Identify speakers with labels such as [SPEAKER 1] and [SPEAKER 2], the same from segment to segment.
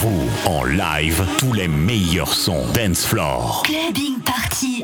[SPEAKER 1] vous en live tous les meilleurs sons dance floor.
[SPEAKER 2] Clubbing party.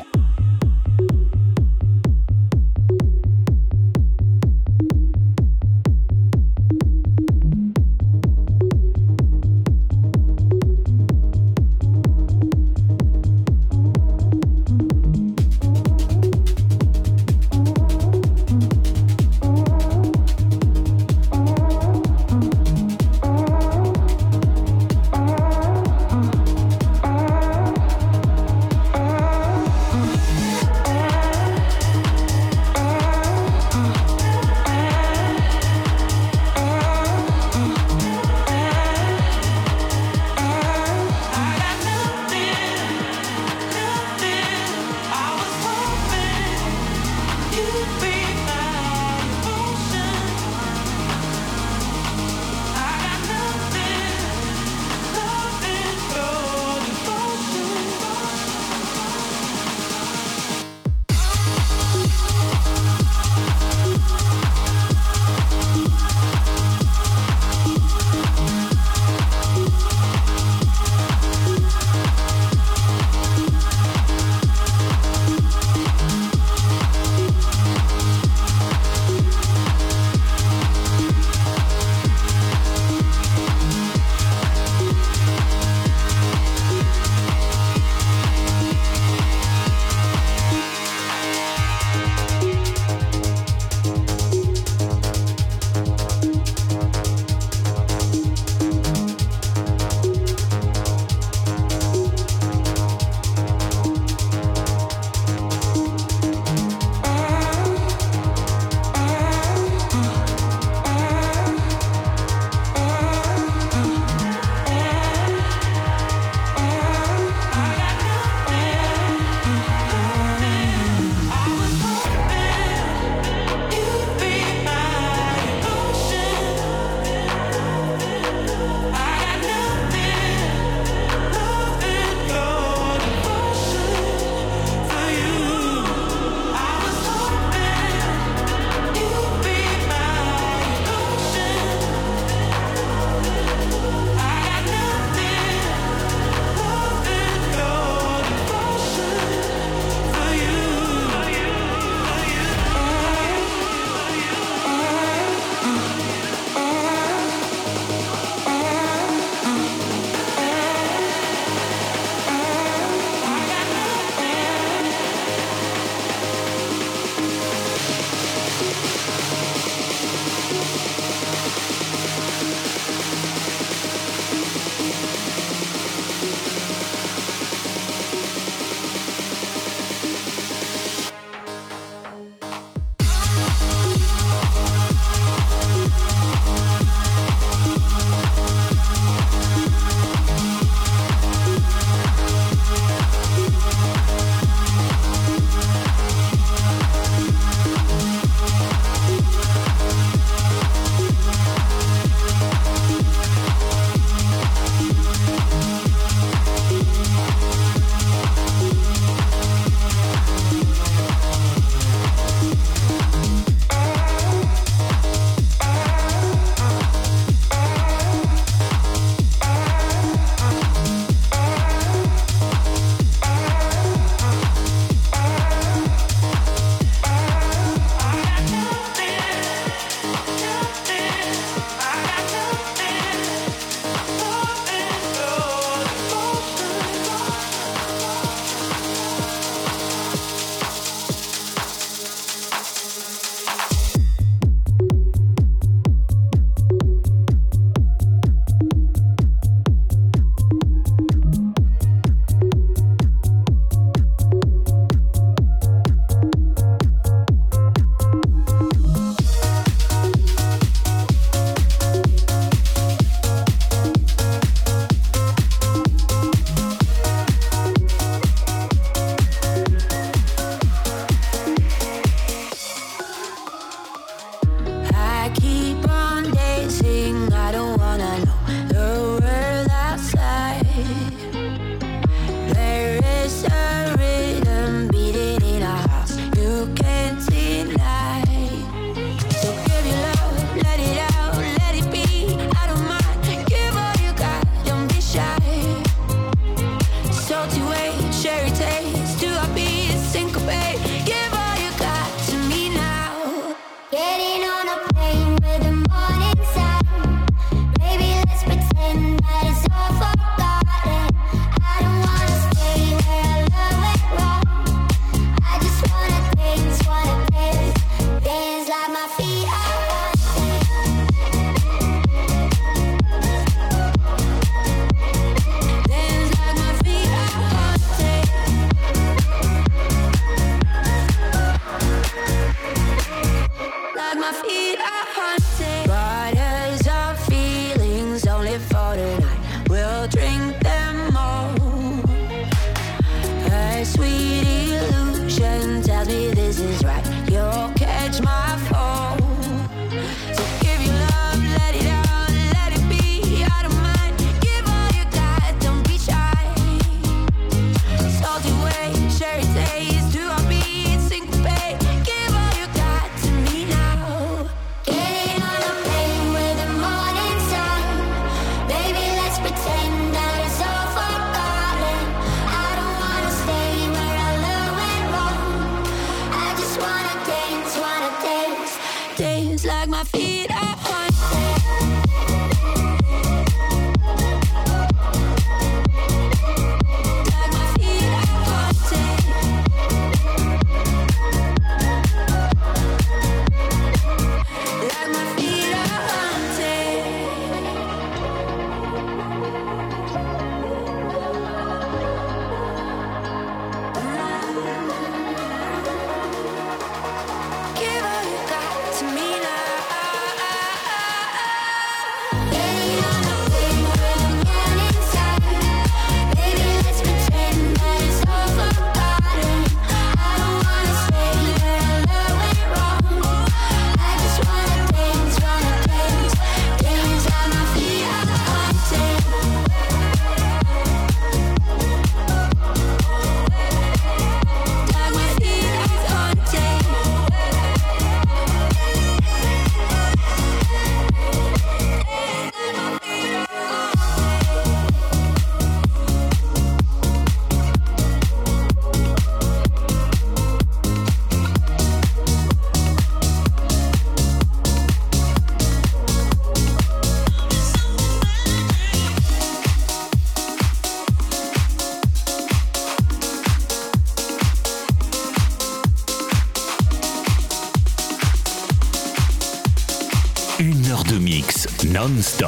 [SPEAKER 3] Non-stop.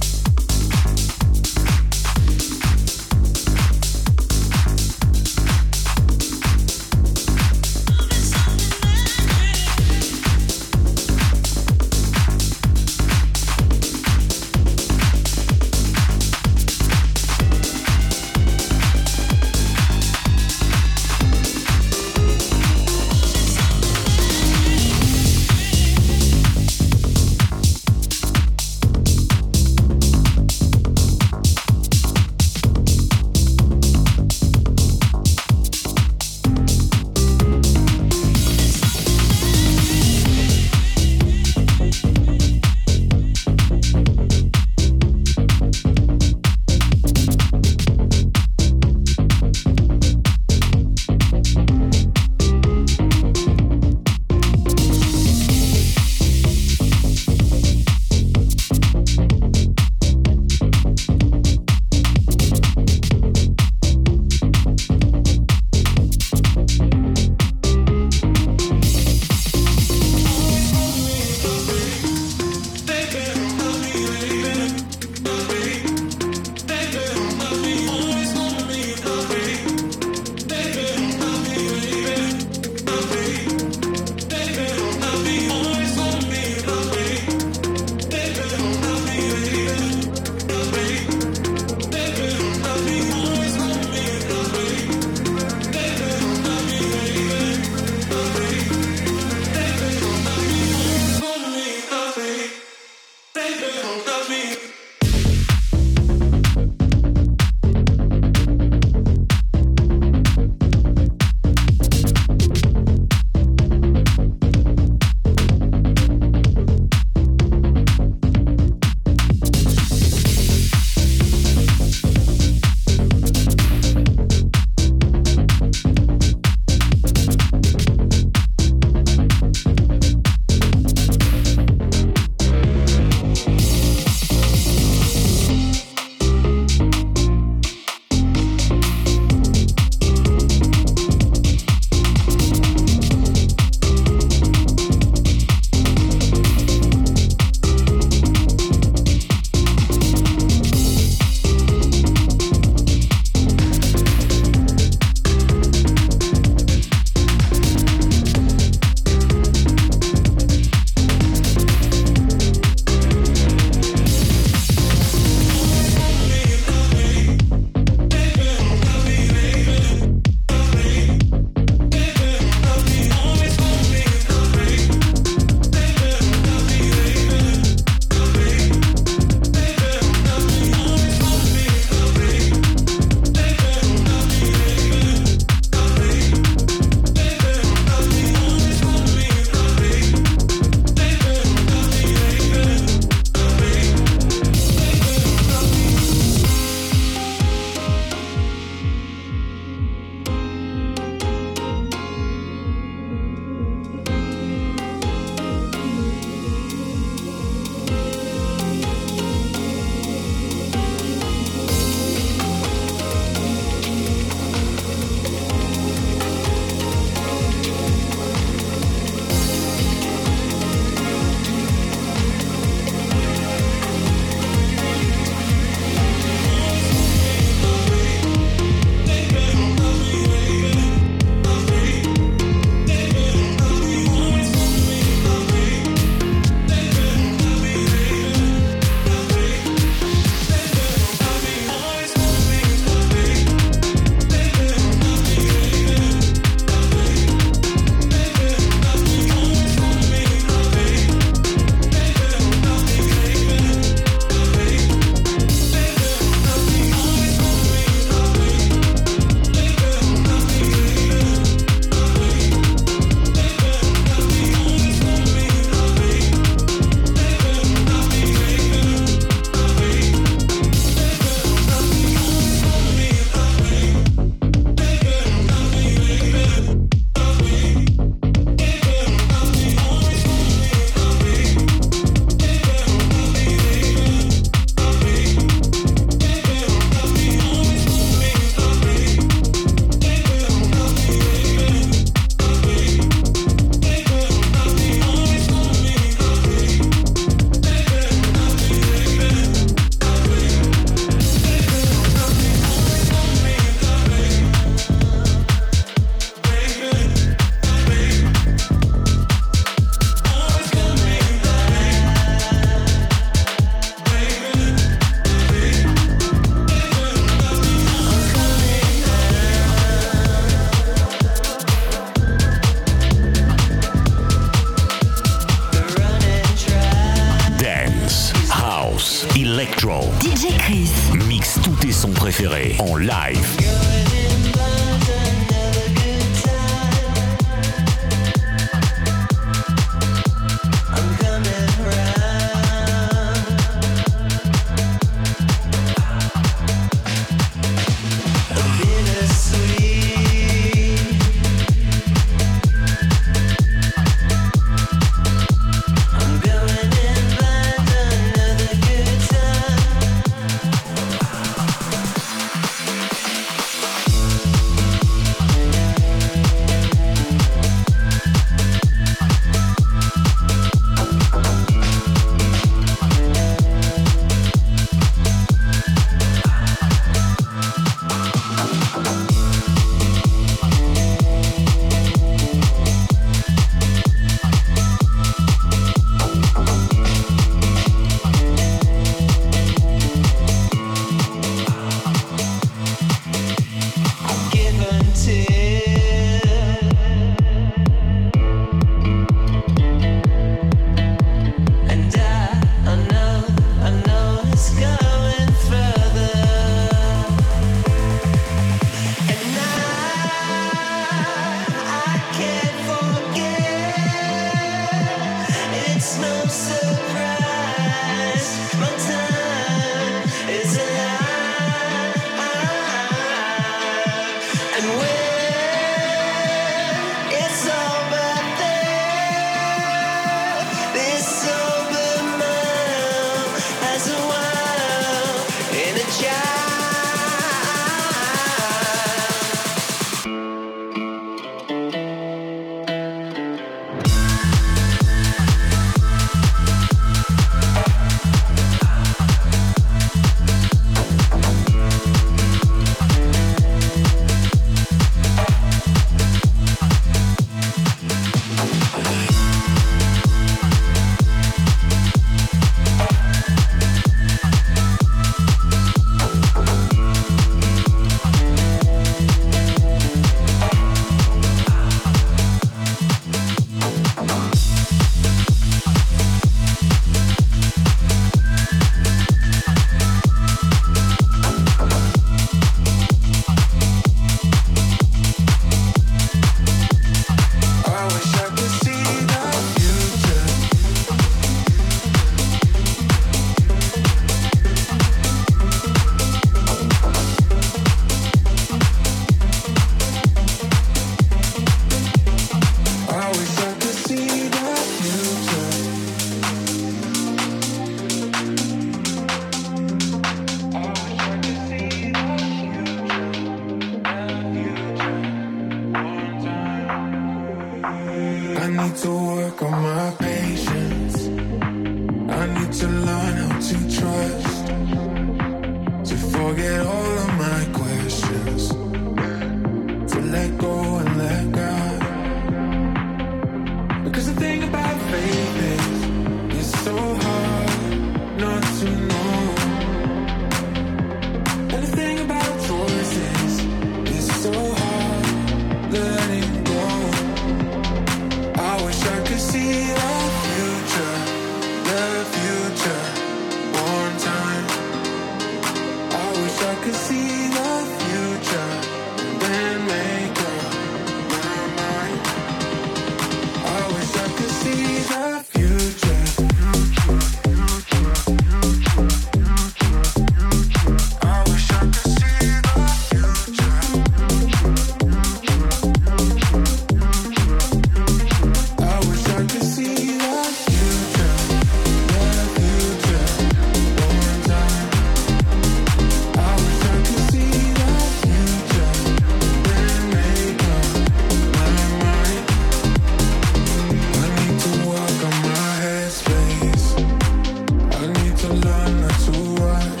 [SPEAKER 4] Wish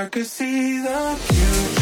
[SPEAKER 4] I could see the future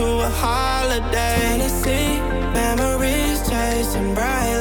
[SPEAKER 4] to a holiday. Tennessee memories chasing bright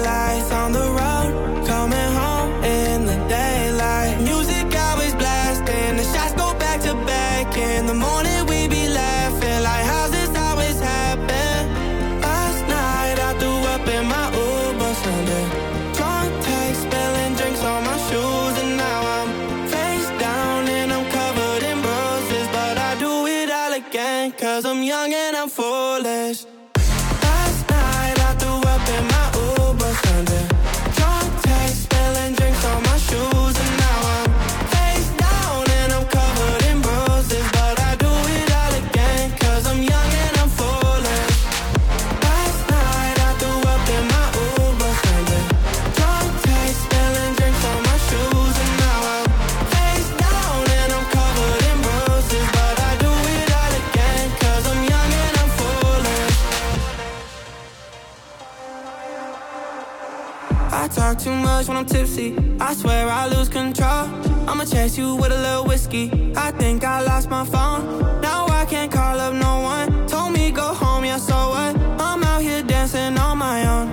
[SPEAKER 4] I swear I lose control. I'ma chase you with a little whiskey. I think I lost my phone. Now I can't call up no one. Told me go home, yeah, so what? I'm out here dancing on my own.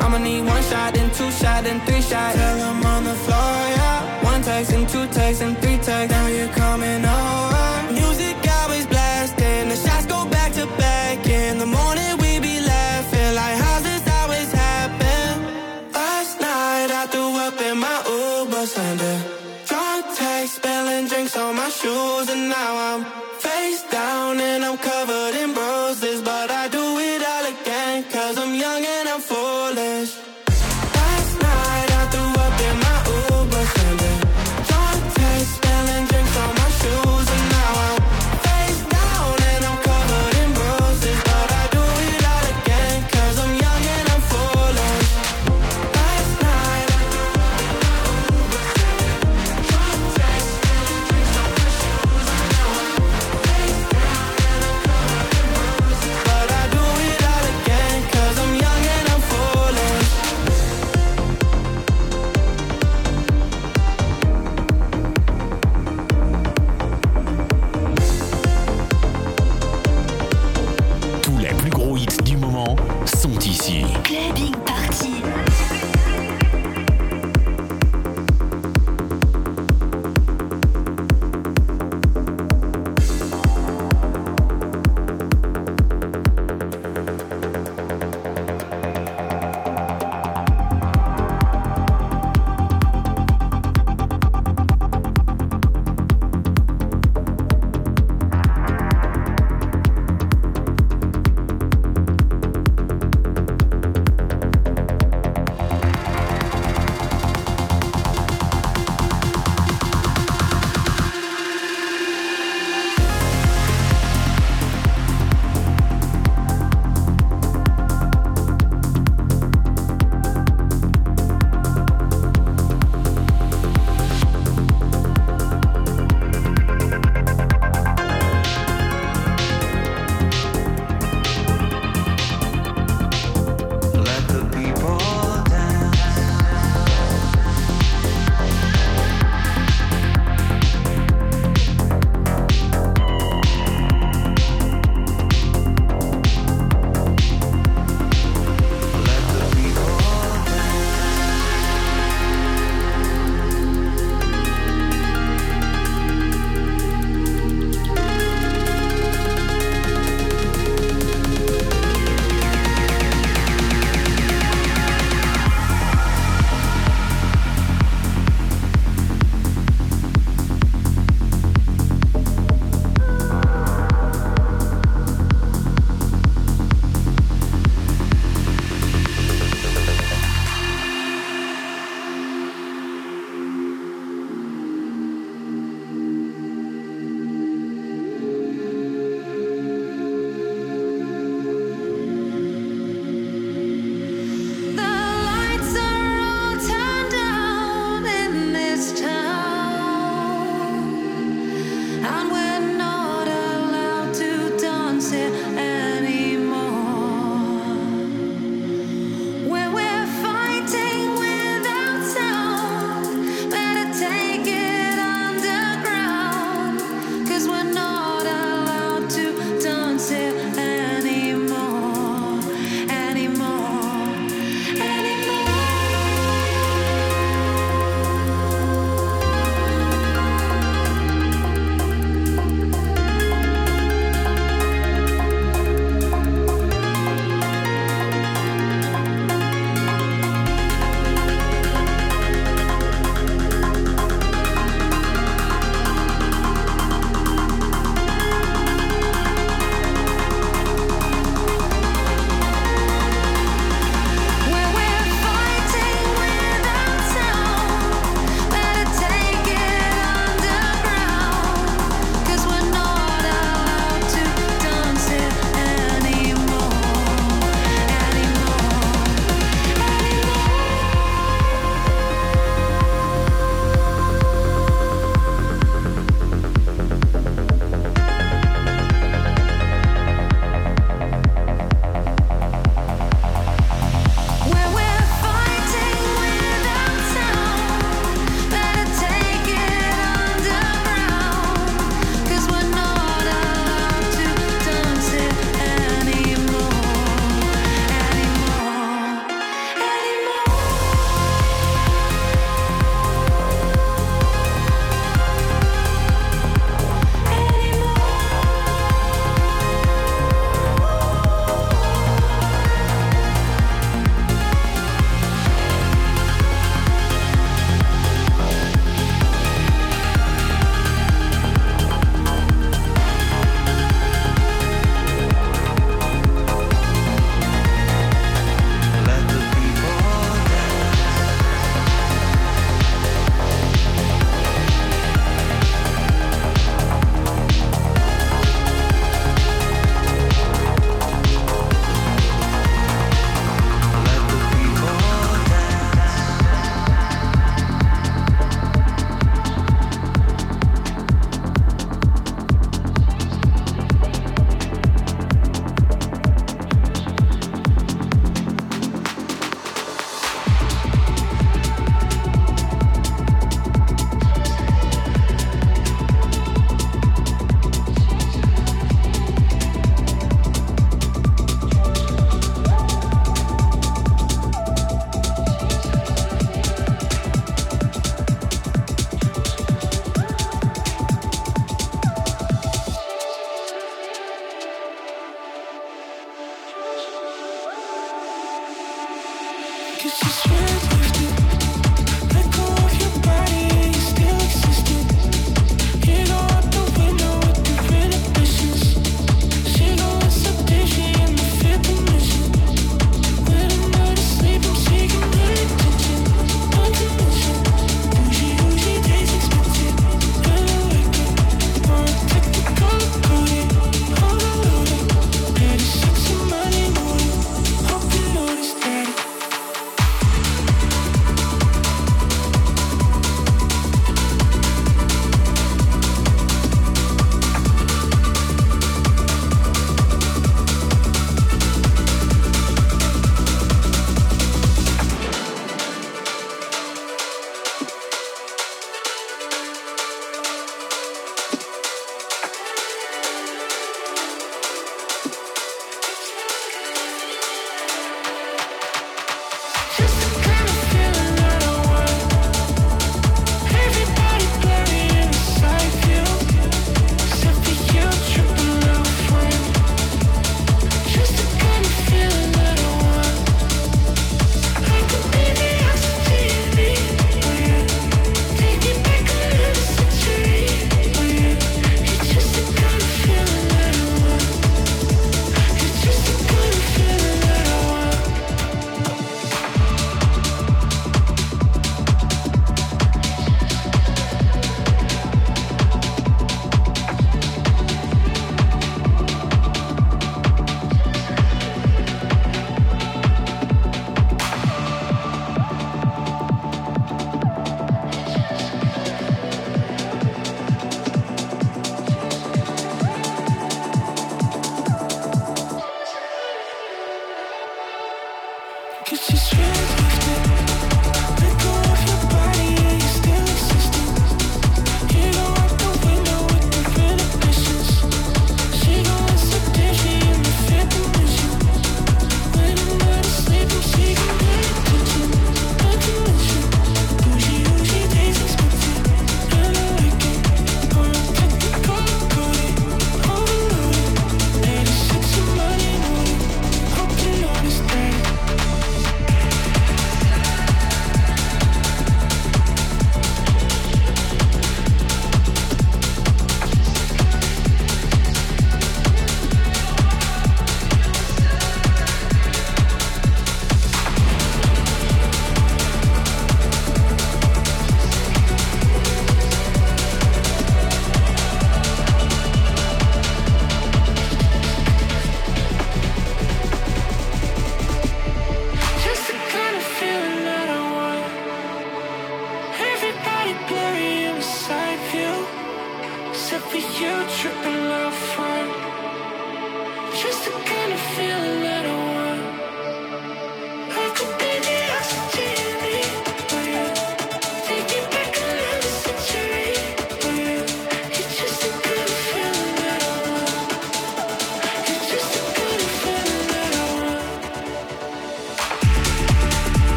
[SPEAKER 4] I'ma need one shot, then two shot, then three shot. Till I'm
[SPEAKER 5] on the
[SPEAKER 3] floor, yeah.
[SPEAKER 6] One text and
[SPEAKER 3] two texts and three texts. Now you're
[SPEAKER 5] coming over.